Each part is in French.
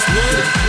last word.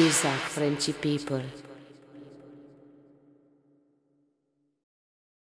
Ibiza Frenchy people.